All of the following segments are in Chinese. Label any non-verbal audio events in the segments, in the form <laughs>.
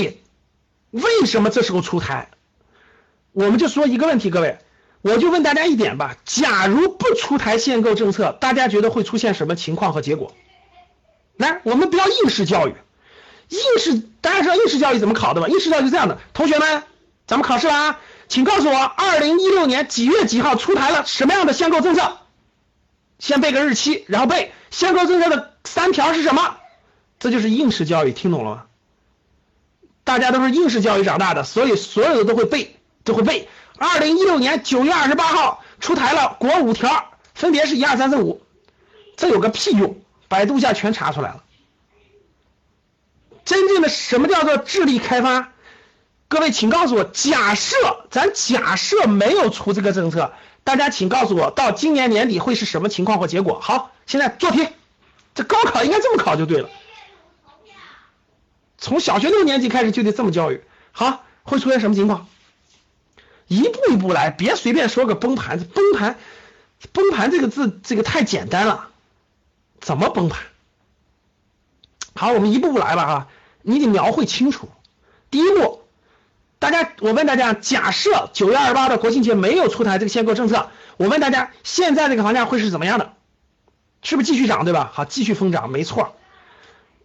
以为什么这时候出台？我们就说一个问题，各位，我就问大家一点吧：假如不出台限购政策，大家觉得会出现什么情况和结果？来，我们不要应试教育，应试大家知道应试教育怎么考的吧？应试教育是这样的，同学们，咱们考试了啊，请告诉我，二零一六年几月几号出台了什么样的限购政策？先背个日期，然后背限购政策的三条是什么？这就是应试教育，听懂了吗？大家都是应试教育长大的，所以所有的都会背。都会背。二零一六年九月二十八号出台了国五条，分别是一二三四五。这有个屁用？百度一下全查出来了。真正的什么叫做智力开发？各位，请告诉我，假设咱假设没有出这个政策，大家请告诉我，到今年年底会是什么情况或结果？好，现在做题。这高考应该这么考就对了。从小学六年级开始就得这么教育。好，会出现什么情况？一步一步来，别随便说个崩盘。崩盘，崩盘这个字，这个太简单了，怎么崩盘？好，我们一步步来吧啊！你得描绘清楚。第一步，大家，我问大家，假设九月二十八的国庆节没有出台这个限购政策，我问大家，现在这个房价会是怎么样的？是不是继续涨，对吧？好，继续疯涨，没错。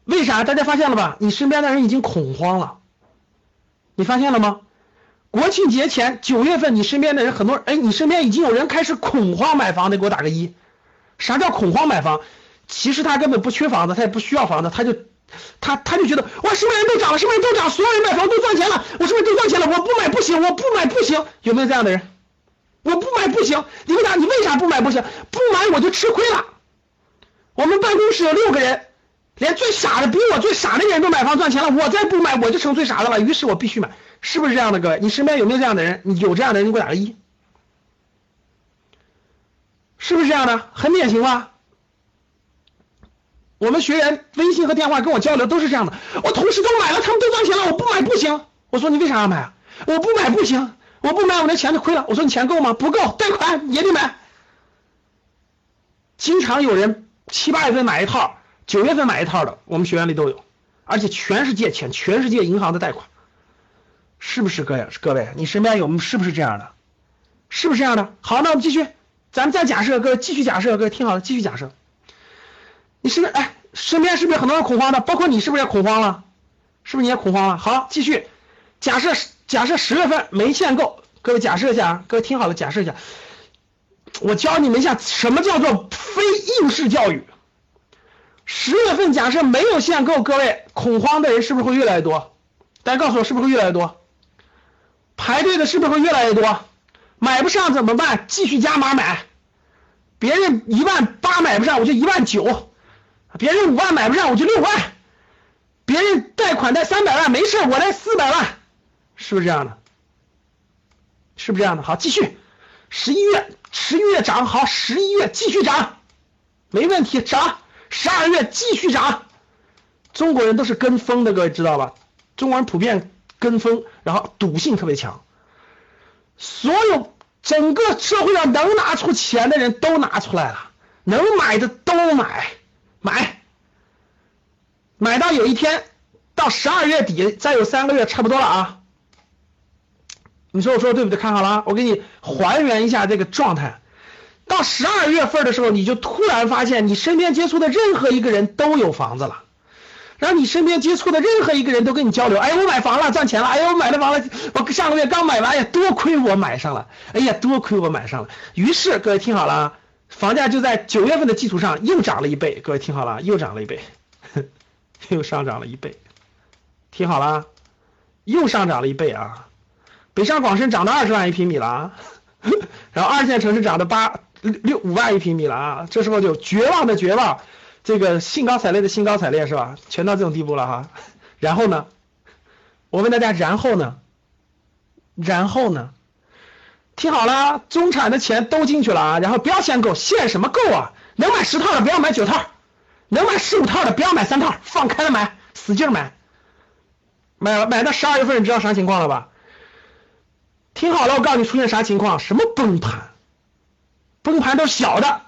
为啥？大家发现了吧？你身边的人已经恐慌了，你发现了吗？国庆节前九月份，你身边的人很多，哎，你身边已经有人开始恐慌买房的，给我打个一。啥叫恐慌买房？其实他根本不缺房子，他也不需要房子，他就他他就觉得哇，什么人都涨了，什么人都涨，所有人买房都赚钱了，我是不是都赚钱了？我不买不行，我不买不行，有没有这样的人？我不买不行，你问他？你为啥不买不行？不买我就吃亏了。我们办公室有六个人，连最傻的比我最傻的人都买房赚钱了，我再不买我就成最傻的了，于是我必须买。是不是这样的，各位？你身边有没有这样的人？你有这样的人，你给我打个一。是不是这样的？很典型吧？我们学员微信和电话跟我交流都是这样的。我同事都买了，他们都赚钱了，我不买不行。我说你为啥要买啊？我不买不行，我不买我那钱就亏了。我说你钱够吗？不够，贷款也得买。经常有人七八月份买一套，九月份买一套的，我们学员里都有，而且全是借钱，全世界银行的贷款。是不是各位？各位，你身边有是不是这样的？是不是这样的？好，那我们继续，咱们再假设，各位继续假设，各位听好了，继续假设。你身边哎，身边是不是很多人恐慌的？包括你是不是也恐慌了？是不是你也恐慌了？好，继续假设，假设十月份没限购，各位假设一下啊，各位听好了，假设一下，我教你们一下什么叫做非应试教育。十月份假设没有限购，各位恐慌的人是不是会越来越多？大家告诉我，是不是会越来越多？排队的是不是会越来越多？买不上怎么办？继续加码买。别人一万八买不上，我就一万九；别人五万买不上，我就六万；别人贷款贷三百万没事，我贷四百万，是不是这样的？是不是这样的？好，继续。十一月，十一月涨好，十一月继续涨，没问题，涨。十二月继续涨。中国人都是跟风的，各位知道吧？中国人普遍。跟风，然后赌性特别强，所有整个社会上能拿出钱的人都拿出来了，能买的都买，买，买到有一天到十二月底，再有三个月差不多了啊。你说我说的对不对？看好了，啊我给你还原一下这个状态。到十二月份的时候，你就突然发现你身边接触的任何一个人都有房子了。然后你身边接触的任何一个人都跟你交流，哎，我买房了，赚钱了，哎呀，我买了房了，我上个月刚买完，哎呀，多亏我买上了，哎呀，多亏我买上了。于是各位听好了，房价就在九月份的基础上又涨了一倍。各位听好了，又涨了一倍，<laughs> 又上涨了一倍。听好了，又上涨了一倍啊！北上广深涨到二十万一平米了啊，<laughs> 然后二线城市涨到八六五万一平米了啊，这时候就绝望的绝望。这个兴高采烈的兴高采烈是吧？全到这种地步了哈。然后呢，我问大家，然后呢？然后呢？听好了，中产的钱都进去了啊。然后不要限购，限什么购啊？能买十套的不要买九套，能买十五套的不要买三套，放开了买，使劲买。买了买到十二月份，你知道啥情况了吧？听好了，我告诉你出现啥情况？什么崩盘？崩盘都是小的。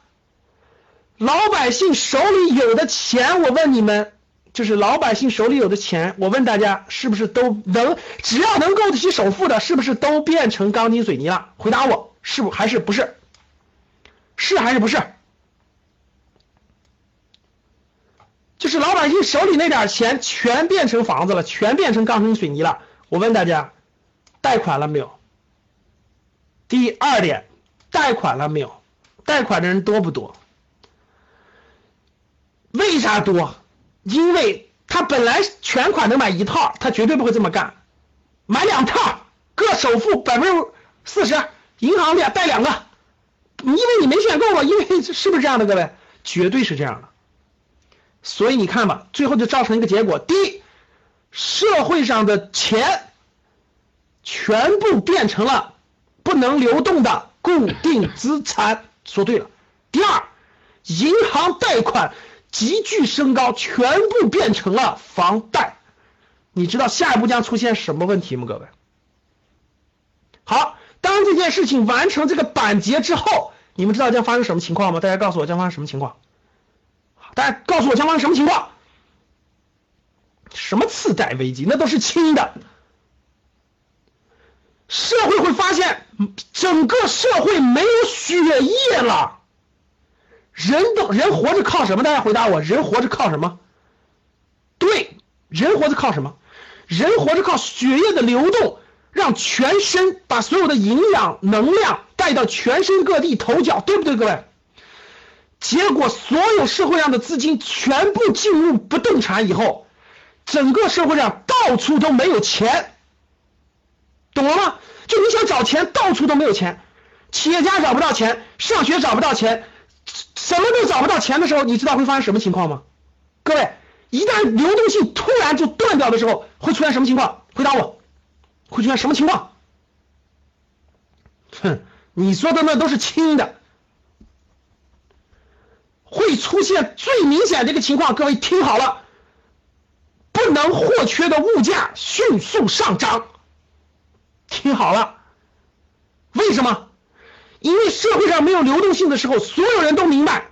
老百姓手里有的钱，我问你们，就是老百姓手里有的钱，我问大家，是不是都能只要能够得起首付的，是不是都变成钢筋水泥了？回答我，是不还是不是？是还是不是？就是老百姓手里那点钱全变成房子了，全变成钢筋水泥了。我问大家，贷款了没有？第二点，贷款了没有？贷款的人多不多？为啥多？因为他本来全款能买一套，他绝对不会这么干，买两套，各首付百分之四十，银行里贷两个，因为你没选购嘛，因为是不是这样的，各位？绝对是这样的。所以你看吧，最后就造成一个结果：第一，社会上的钱全部变成了不能流动的固定资产。说对了。第二，银行贷款。急剧升高，全部变成了房贷。你知道下一步将出现什么问题吗？各位，好，当这件事情完成这个板结之后，你们知道将发生什么情况吗？大家告诉我将发生什么情况？大家告诉我将发生什么情况？什么次贷危机？那都是轻的。社会会发现，整个社会没有血液了。人都人活着靠什么？大家回答我，人活着靠什么？对，人活着靠什么？人活着靠血液的流动，让全身把所有的营养能量带到全身各地头角，对不对，各位？结果所有社会上的资金全部进入不动产以后，整个社会上到处都没有钱，懂了吗？就你想找钱，到处都没有钱，企业家找不到钱，上学找不到钱。什么都找不到钱的时候，你知道会发生什么情况吗？各位，一旦流动性突然就断掉的时候，会出现什么情况？回答我，会出现什么情况？哼，你说的那都是轻的，会出现最明显的一个情况。各位听好了，不能或缺的物价迅速上涨。听好了，为什么？因为社会上没有流动性的时候，所有人都明白，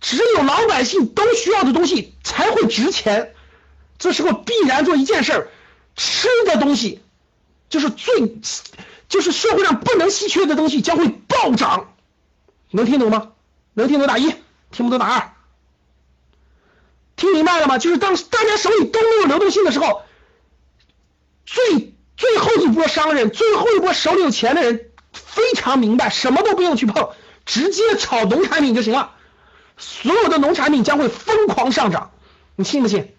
只有老百姓都需要的东西才会值钱。这时候必然做一件事儿，吃的东西就是最，就是社会上不能稀缺的东西将会暴涨。能听懂吗？能听懂打一，听不懂打二。听明白了吗？就是当大家手里都没有流动性的时候，最最后一波商人，最后一波手里有钱的人。非常明白，什么都不用去碰，直接炒农产品就行了。所有的农产品将会疯狂上涨，你信不信？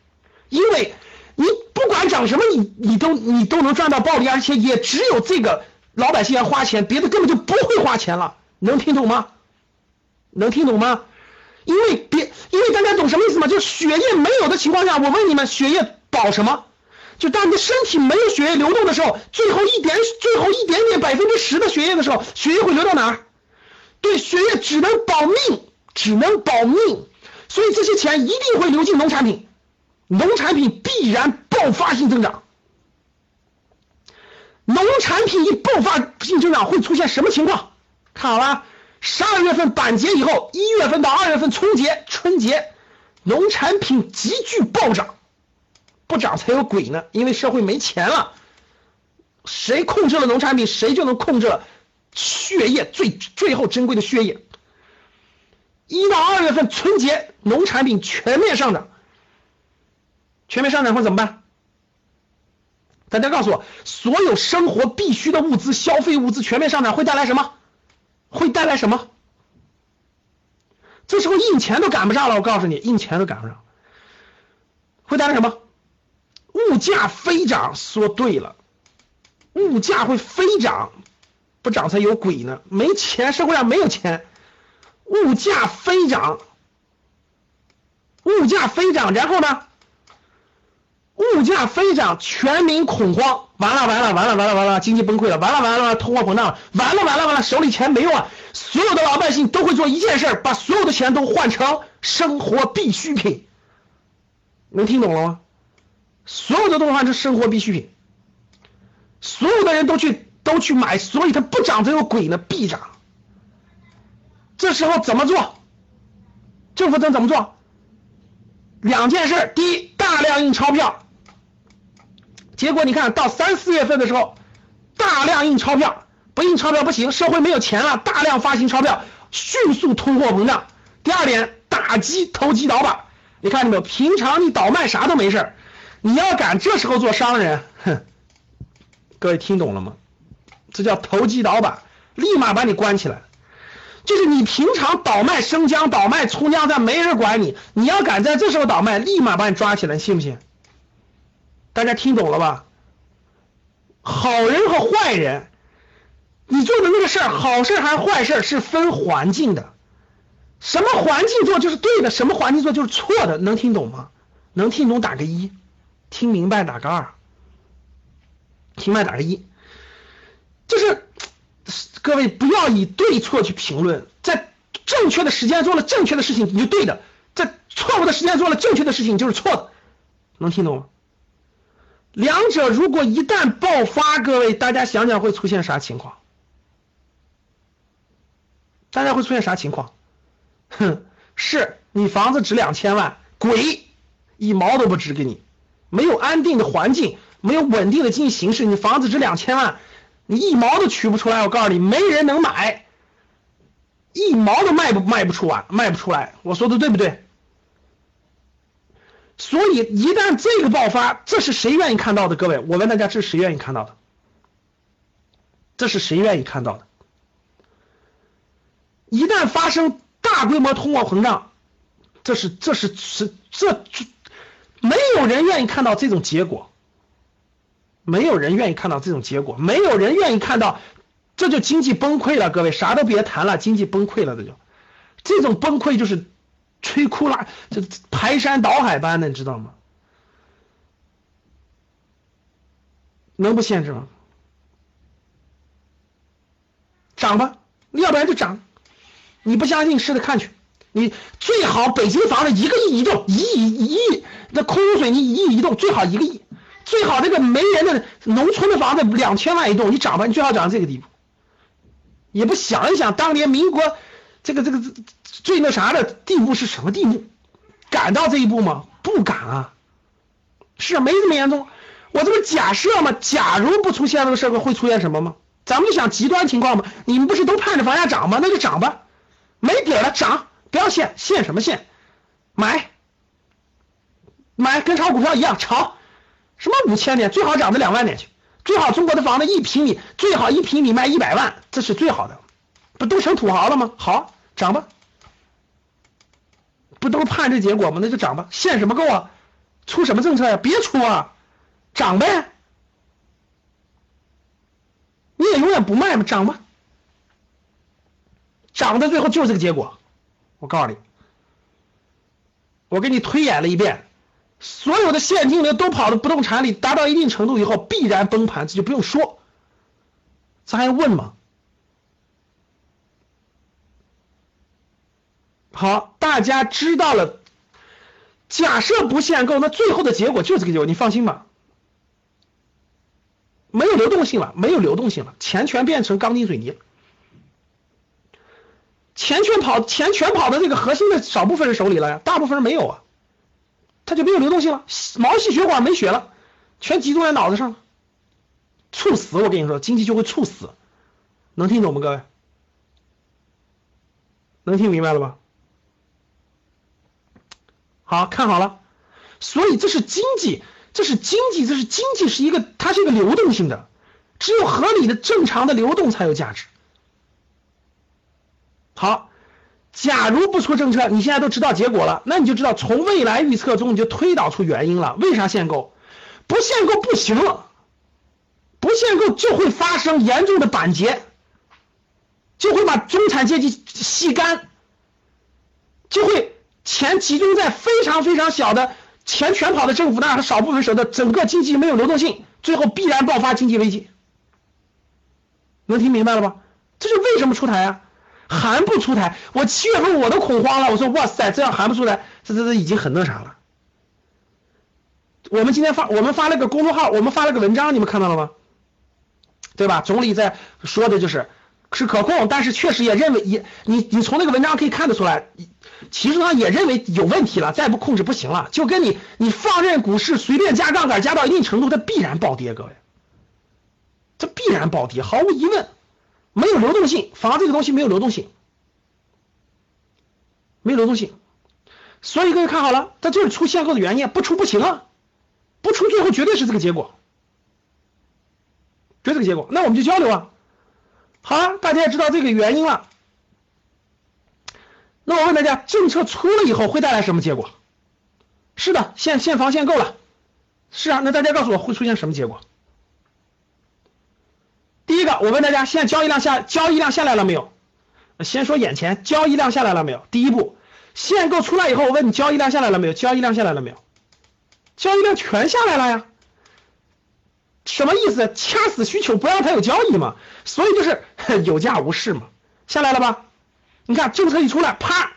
因为你不管涨什么，你你都你都能赚到暴利，而且也只有这个老百姓要花钱，别的根本就不会花钱了。能听懂吗？能听懂吗？因为别，因为大家懂什么意思吗？就血液没有的情况下，我问你们，血液保什么？就当你的身体没有血液流动的时候，最后一点最后一点点百分之十的血液的时候，血液会流到哪儿？对，血液只能保命，只能保命，所以这些钱一定会流进农产品，农产品必然爆发性增长。农产品一爆发性增长会出现什么情况？看好了，十二月份板结以后，一月份到二月份春节，春节农产品急剧暴涨。不涨才有鬼呢，因为社会没钱了，谁控制了农产品，谁就能控制了血液最最后珍贵的血液。一到二月份春节，农产品全面上涨，全面上涨会怎么办？大家告诉我，所有生活必需的物资、消费物资全面上涨会带来什么？会带来什么？这时候印钱都赶不上了，我告诉你，印钱都赶不上，会带来什么？物价飞涨，说对了，物价会飞涨，不涨才有鬼呢。没钱，社会上没有钱，物价飞涨，物价飞涨，然后呢？物价飞涨，全民恐慌，完了完了完了完了完了，经济崩溃了，完了完了，通货膨胀了，完了完了完了，手里钱没用啊！所有的老百姓都会做一件事，把所有的钱都换成生活必需品，能听懂了吗？所有的东西是生活必需品，所有的人都去都去买，所以它不涨则有鬼呢，必涨。这时候怎么做？政府怎怎么做？两件事，第一，大量印钞票，结果你看到三四月份的时候，大量印钞票，不印钞票不行，社会没有钱了，大量发行钞票，迅速通货膨胀。第二点，打击投机倒把，你看见没有？平常你倒卖啥都没事你要敢这时候做商人，哼，各位听懂了吗？这叫投机倒把，立马把你关起来。就是你平常倒卖生姜、倒卖葱姜蒜，没人管你。你要敢在这时候倒卖，立马把你抓起来，信不信？大家听懂了吧？好人和坏人，你做的那个事儿，好事还是坏事，是分环境的。什么环境做就是对的，什么环境做就是错的，能听懂吗？能听懂打个一，听明白打个二，听明白打个一，就是。各位不要以对错去评论，在正确的时间做了正确的事情，你就对的；在错误的时间做了正确的事情，就是错的。能听懂吗？两者如果一旦爆发，各位大家想想会出现啥情况？大家会出现啥情况？哼，是你房子值两千万，鬼一毛都不值给你，没有安定的环境，没有稳定的经济形势，你房子值两千万。你一毛都取不出来，我告诉你，没人能买，一毛都卖不卖不出完，卖不出来。我说的对不对？所以一旦这个爆发，这是谁愿意看到的？各位，我问大家，这是谁愿意看到的？这是谁愿意看到的？一旦发生大规模通货膨胀，这是这是是这没有人愿意看到这种结果。没有人愿意看到这种结果，没有人愿意看到，这就经济崩溃了。各位啥都别谈了，经济崩溃了，这就这种崩溃就是摧枯拉，这排山倒海般的，你知道吗？能不限制吗？涨吧，要不然就涨。你不相信，试着看去。你最好北京房子一个亿一栋，一亿一亿，那空中水泥一亿一栋，最好一个亿。最好这个没人的农村的房子两千万一栋，你涨吧，你最好涨到这个地步，也不想一想当年民国这个这个最那啥的地步是什么地步？敢到这一步吗？不敢啊！是没这么严重。我这不假设吗？假如不出现这个社会，会出现什么吗？咱们就想极端情况嘛。你们不是都盼着房价涨吗？那就涨吧，没底了涨，不要限限什么限？买买跟炒股票一样炒。什么五千点，最好涨到两万点去，最好中国的房子一平米最好一平米卖一百万，这是最好的，不都成土豪了吗？好，涨吧，不都盼这结果吗？那就涨吧，限什么购啊？出什么政策呀？别出啊，涨呗，你也永远不卖吗？涨吧，涨到最后就是这个结果，我告诉你，我给你推演了一遍。所有的现金流都跑到不动产里，达到一定程度以后必然崩盘，这就不用说，咱还问吗？好，大家知道了。假设不限购，那最后的结果就是这个结果，你放心吧。没有流动性了，没有流动性了，钱全变成钢筋水泥了，钱全跑，钱全跑到这个核心的少部分人手里了呀，大部分人没有啊。它就没有流动性了，毛细血管没血了，全集中在脑子上了，猝死！我跟你说，经济就会猝死，能听懂吗，各位？能听明白了吧？好看好了，所以这是经济，这是经济，这是经济是一个，它是一个流动性的，只有合理的、正常的流动才有价值。好。假如不出政策，你现在都知道结果了，那你就知道从未来预测中你就推导出原因了。为啥限购？不限购不行，不限购就会发生严重的板结，就会把中产阶级吸干，就会钱集中在非常非常小的钱全跑到政府那和少部分手的，整个经济没有流动性，最后必然爆发经济危机。能听明白了吧？这是为什么出台啊？还不出台，我七月份我都恐慌了。我说哇塞，这样还不出来，这这这已经很那啥了。我们今天发，我们发了个公众号，我们发了个文章，你们看到了吗？对吧？总理在说的就是是可控，但是确实也认为也你你从那个文章可以看得出来，其实他也认为有问题了，再不控制不行了，就跟你你放任股市随便加杠杆加到一定程度，它必然暴跌，各位，这必然暴跌，毫无疑问，没有流动性，房子这个东西没有流动性，没有流动性，所以各位看好了，这就是出限购的原因，不出不行啊，不出最后绝对是这个结果，就这个结果，那我们就交流啊，好了，大家也知道这个原因了。那我问大家，政策出了以后会带来什么结果？是的，限限房限购了。是啊，那大家告诉我会出现什么结果？第一个，我问大家，现在交易量下交易量下来了没有？先说眼前交易量下来了没有？第一步，限购出来以后，我问你交易量下来了没有？交易量下来了没有？交易量全下来了呀。什么意思？掐死需求，不让它有交易嘛？所以就是 <laughs> 有价无市嘛。下来了吧？你看政策一出来，啪，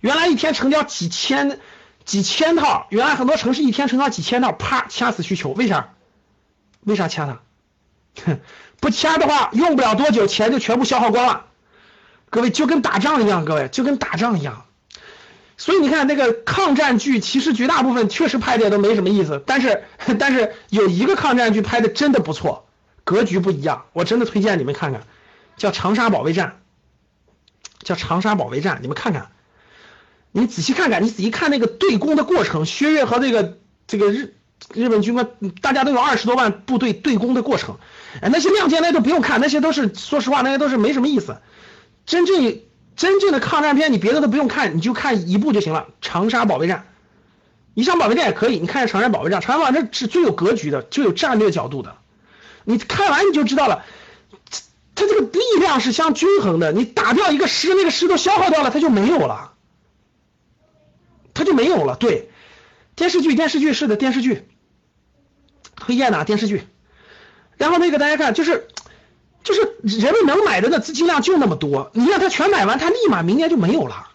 原来一天成交几千几千套，原来很多城市一天成交几千套，啪掐死需求，为啥？为啥掐它？<laughs> 不掐的话，用不了多久，钱就全部消耗光了。各位就跟打仗一样，各位就跟打仗一样。所以你看那个抗战剧，其实绝大部分确实拍的都没什么意思，但是 <laughs> 但是有一个抗战剧拍的真的不错，格局不一样，我真的推荐你们看看，叫《长沙保卫战》。叫长沙保卫战，你们看看，你仔细看看，你仔细看那个对攻的过程，薛岳和这个这个日日本军官，大家都有二十多万部队对攻的过程，哎，那些亮剑那都不用看，那些都是说实话，那些都是没什么意思。真正真正的抗战片，你别的都不用看，你就看一部就行了。长沙保卫战，宜昌保卫战也可以，你看长沙保卫战，长沙保卫战是最有格局的，最有战略角度的，你看完你就知道了。它这个力量是相均衡的，你打掉一个师，那个师都消耗掉了，它就没有了，它就没有了。对，电视剧，电视剧是的，电视剧，推荐的电视剧。然后那个大家看，就是就是人们能买的那资金量就那么多，你让他全买完，他立马明年就没有了，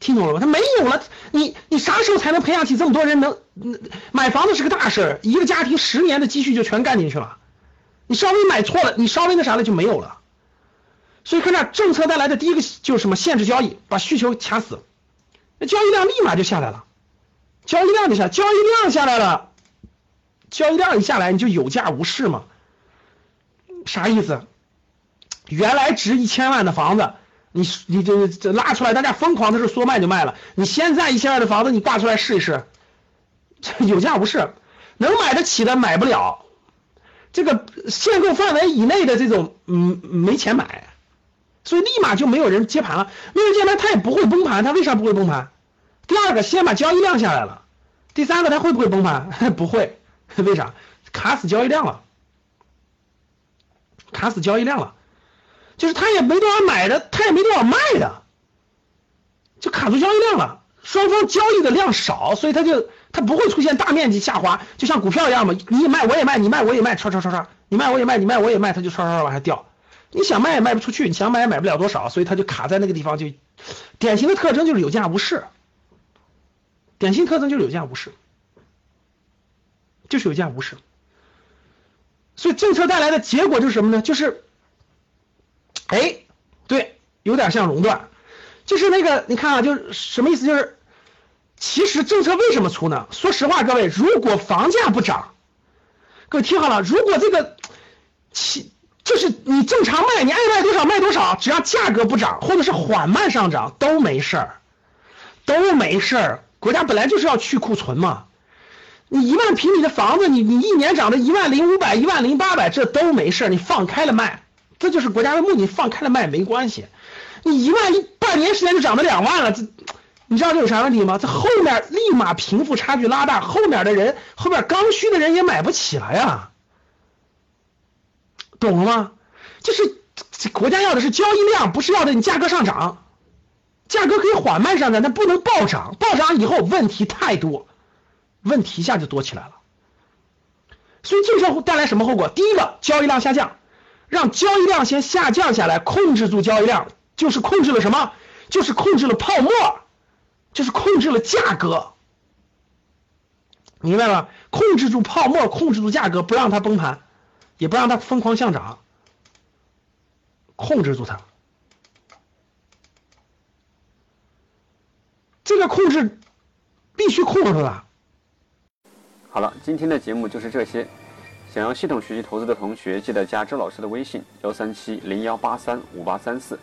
听懂了吗？他没有了，你你啥时候才能培养起这么多人能买房子是个大事儿，一个家庭十年的积蓄就全干进去了。你稍微买错了，你稍微那啥了就没有了。所以看这政策带来的第一个就是什么？限制交易，把需求掐死，那交易量立马就下来了。交易量就下，交易量下来了，交易量一下来你就有价无市嘛？啥意思？原来值一千万的房子，你你这这拉出来，大家疯狂的是说卖就卖了。你现在一千万的房子，你挂出来试一试，<laughs> 有价无市，能买得起的买不了。这个限购范围以内的这种，嗯，没钱买，所以立马就没有人接盘了。没有接盘，它也不会崩盘。它为啥不会崩盘？第二个，先把交易量下来了。第三个，它会不会崩盘？<laughs> 不会，<laughs> 为啥？卡死交易量了，卡死交易量了，就是他也没多少买的，他也没多少卖的，就卡住交易量了。双方交易的量少，所以它就。它不会出现大面积下滑，就像股票一样嘛，你也卖我也卖，你卖我也卖，唰唰唰唰，你卖我也卖，你卖我也卖，它就唰唰唰往下掉。你想卖也卖不出去，你想买也买不了多少，所以它就卡在那个地方，就典型的特征就是有价无市。典型特征就是有价无市，就是有价无市。所以政策带来的结果就是什么呢？就是，哎，对，有点像熔断，就是那个你看啊，就是什么意思？就是。其实政策为什么出呢？说实话，各位，如果房价不涨，各位听好了，如果这个，其就是你正常卖，你爱卖多少卖多少，只要价格不涨，或者是缓慢上涨都没事儿，都没事儿。国家本来就是要去库存嘛。你一万平米的房子，你你一年涨到一万零五百、一万零八百，这都没事，你放开了卖，这就是国家的目的。放开了卖没关系，你一万一半年时间就涨到两万了，这。你知道这有啥问题吗？这后面立马贫富差距拉大，后面的人，后面刚需的人也买不起了呀，懂了吗？就是国家要的是交易量，不是要的你价格上涨，价格可以缓慢上涨，但不能暴涨，暴涨以后问题太多，问题一下就多起来了。所以这时候会带来什么后果？第一个，交易量下降，让交易量先下降下来，控制住交易量，就是控制了什么？就是控制了泡沫。就是控制了价格，明白了？控制住泡沫，控制住价格，不让它崩盘，也不让它疯狂上涨，控制住它。这个控制必须控制住它。好了，今天的节目就是这些。想要系统学习投资的同学，记得加周老师的微信幺三七零幺八三五八三四，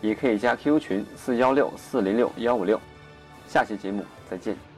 也可以加 QQ 群四幺六四零六幺五六。下期节目再见。